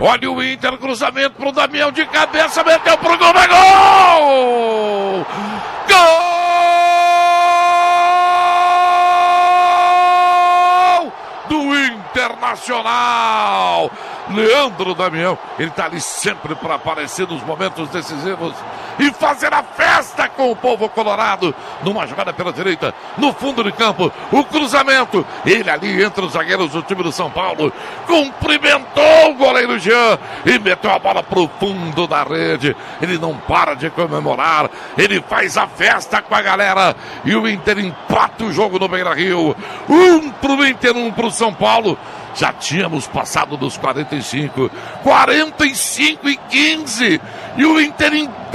Olha o Inter, cruzamento pro Damião de cabeça, meteu pro gol, vai gol! Gol! Do Internacional! Leandro Damião, ele tá ali sempre para aparecer nos momentos decisivos e fazer a festa com o povo colorado. Numa jogada pela direita, no fundo de campo, o cruzamento. Ele ali entre os zagueiros do time do São Paulo, cumprimentou o goleiro Jean e meteu a bola pro fundo da rede. Ele não para de comemorar, ele faz a festa com a galera e o Inter empata o jogo no Beira Rio. Um pro Inter, um pro São Paulo. Já tínhamos passado dos 45. 45 e 15. E o Inter empata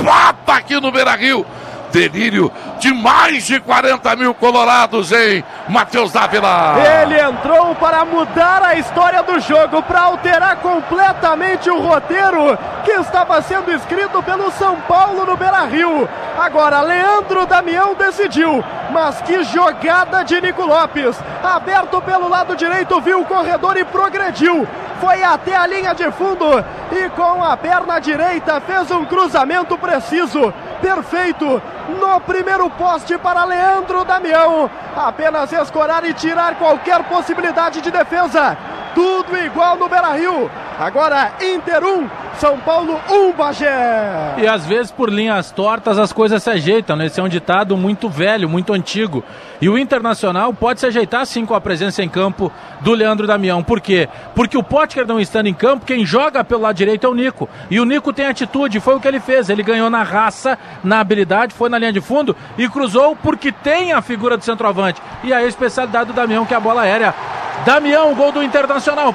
aqui no Beira Rio delírio de mais de 40 mil colorados, hein? Matheus Dávila. Ele entrou para mudar a história do jogo, para alterar completamente o roteiro que estava sendo escrito pelo São Paulo no Beira Rio. Agora, Leandro Damião decidiu, mas que jogada de Nico Lopes. Aberto pelo lado direito, viu o corredor e progrediu. Foi até a linha de fundo e com a perna direita fez um cruzamento preciso perfeito no primeiro poste para Leandro Damião. Apenas escorar e tirar qualquer possibilidade de defesa. Tudo igual no Beira Rio. Agora Inter 1, São Paulo 1, Bagé. E às vezes por linhas tortas as coisas se ajeitam, né? Esse é um ditado muito velho, muito antigo. E o Internacional pode se ajeitar sim com a presença em campo do Leandro Damião. Por quê? Porque o Potker não estando em campo, quem joga pelo lado direito é o Nico. E o Nico tem atitude, foi o que ele fez. Ele ganhou na raça, na habilidade, foi na linha de fundo e cruzou porque tem a figura do centroavante. E a especialidade do Damião, que é a bola aérea. Damião, gol do Internacional.